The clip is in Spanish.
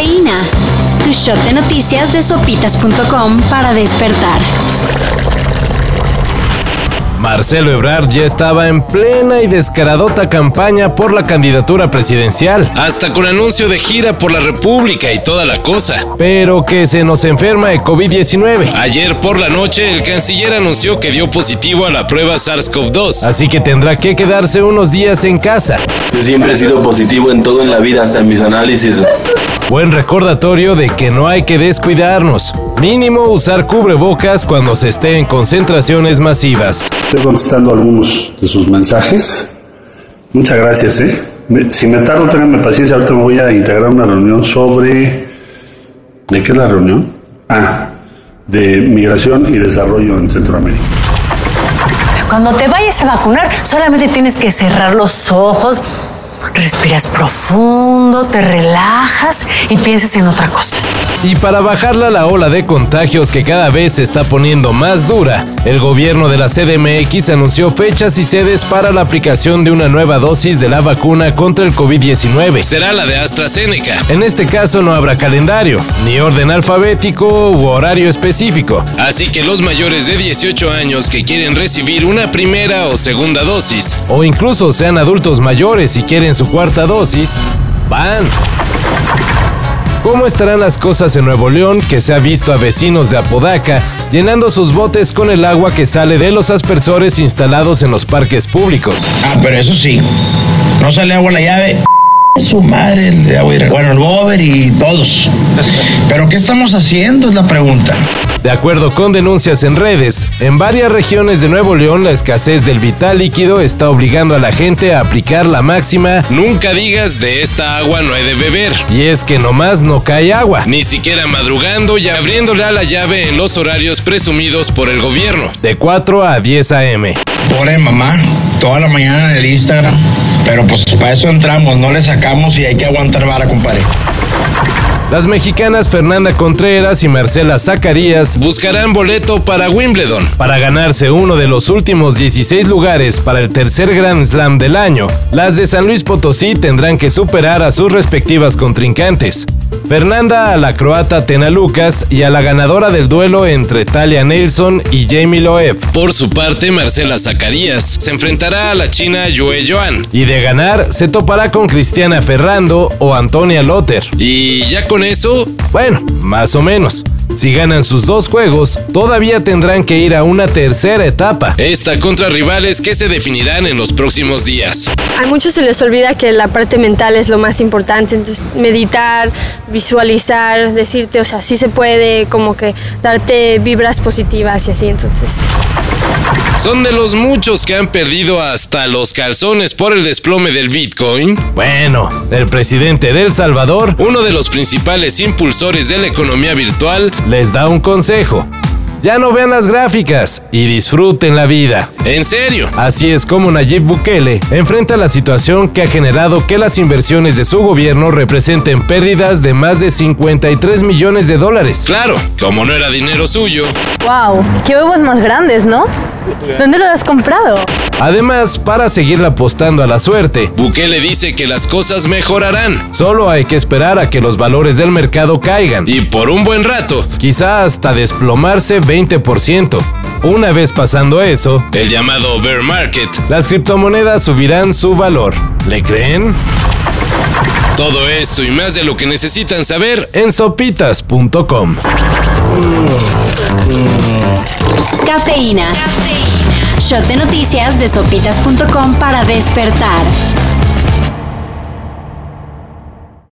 Cafeína. Tu shot de noticias de sopitas.com para despertar. Marcelo Ebrard ya estaba en plena y descaradota campaña por la candidatura presidencial, hasta con anuncio de gira por la República y toda la cosa. Pero que se nos enferma de COVID-19. Ayer por la noche el canciller anunció que dio positivo a la prueba SARS-CoV-2, así que tendrá que quedarse unos días en casa. Yo siempre he sido positivo en todo en la vida, hasta en mis análisis. Buen recordatorio de que no hay que descuidarnos. Mínimo usar cubrebocas cuando se esté en concentraciones masivas. Estoy contestando algunos de sus mensajes. Muchas gracias, ¿eh? Si me tardo, tenganme paciencia. Ahorita me voy a integrar una reunión sobre. ¿De qué es la reunión? Ah, de migración y desarrollo en Centroamérica. Cuando te vayas a vacunar, solamente tienes que cerrar los ojos respiras profundo, te relajas y piensas en otra cosa. Y para bajarla la ola de contagios que cada vez se está poniendo más dura, el gobierno de la CDMX anunció fechas y sedes para la aplicación de una nueva dosis de la vacuna contra el COVID-19. Será la de AstraZeneca. En este caso no habrá calendario, ni orden alfabético u horario específico. Así que los mayores de 18 años que quieren recibir una primera o segunda dosis, o incluso sean adultos mayores y quieren su cuarta dosis, van. ¿Cómo estarán las cosas en Nuevo León que se ha visto a vecinos de Apodaca llenando sus botes con el agua que sale de los aspersores instalados en los parques públicos? Ah, pero eso sí, no sale agua la llave. Su madre, el de Bueno, el Bober y todos. Pero ¿qué estamos haciendo? Es la pregunta. De acuerdo con denuncias en redes, en varias regiones de Nuevo León la escasez del vital líquido está obligando a la gente a aplicar la máxima nunca digas de esta agua no he de beber. Y es que nomás no cae agua, ni siquiera madrugando y abriéndole a la llave en los horarios presumidos por el gobierno, de 4 a 10 a.m. Pobre mamá, toda la mañana en el Instagram. Pero pues para eso entramos, no le sacamos y hay que aguantar vara, compadre. Las mexicanas Fernanda Contreras y Marcela Zacarías buscarán boleto para Wimbledon para ganarse uno de los últimos 16 lugares para el tercer Grand Slam del año. Las de San Luis Potosí tendrán que superar a sus respectivas contrincantes. Fernanda a la croata Tena Lucas y a la ganadora del duelo entre Talia Nelson y Jamie Loeb. Por su parte, Marcela Zacarías se enfrentará a la china Yue Joan y de ganar se topará con Cristiana Ferrando o Antonia Lotter. Y ya con eso, bueno, más o menos. Si ganan sus dos juegos, todavía tendrán que ir a una tercera etapa. Esta contra rivales que se definirán en los próximos días. A muchos se les olvida que la parte mental es lo más importante, entonces meditar, visualizar, decirte, o sea, sí se puede, como que darte vibras positivas y así, entonces. ¿Son de los muchos que han perdido hasta los calzones por el desplome del Bitcoin? Bueno, el presidente de El Salvador, uno de los principales impulsores de la economía virtual, les da un consejo. Ya no vean las gráficas y disfruten la vida. En serio. Así es como Nayib Bukele enfrenta la situación que ha generado que las inversiones de su gobierno representen pérdidas de más de 53 millones de dólares. Claro, como no era dinero suyo. ¡Wow! ¡Qué huevos más grandes, ¿no? ¿Dónde lo has comprado? Además, para seguirle apostando a la suerte, Bukele dice que las cosas mejorarán. Solo hay que esperar a que los valores del mercado caigan. Y por un buen rato, quizá hasta desplomarse 20%. Una vez pasando eso, el llamado bear market, las criptomonedas subirán su valor. ¿Le creen? Todo esto y más de lo que necesitan saber en sopitas.com. Cafeína. Shot de noticias de sopitas.com para despertar.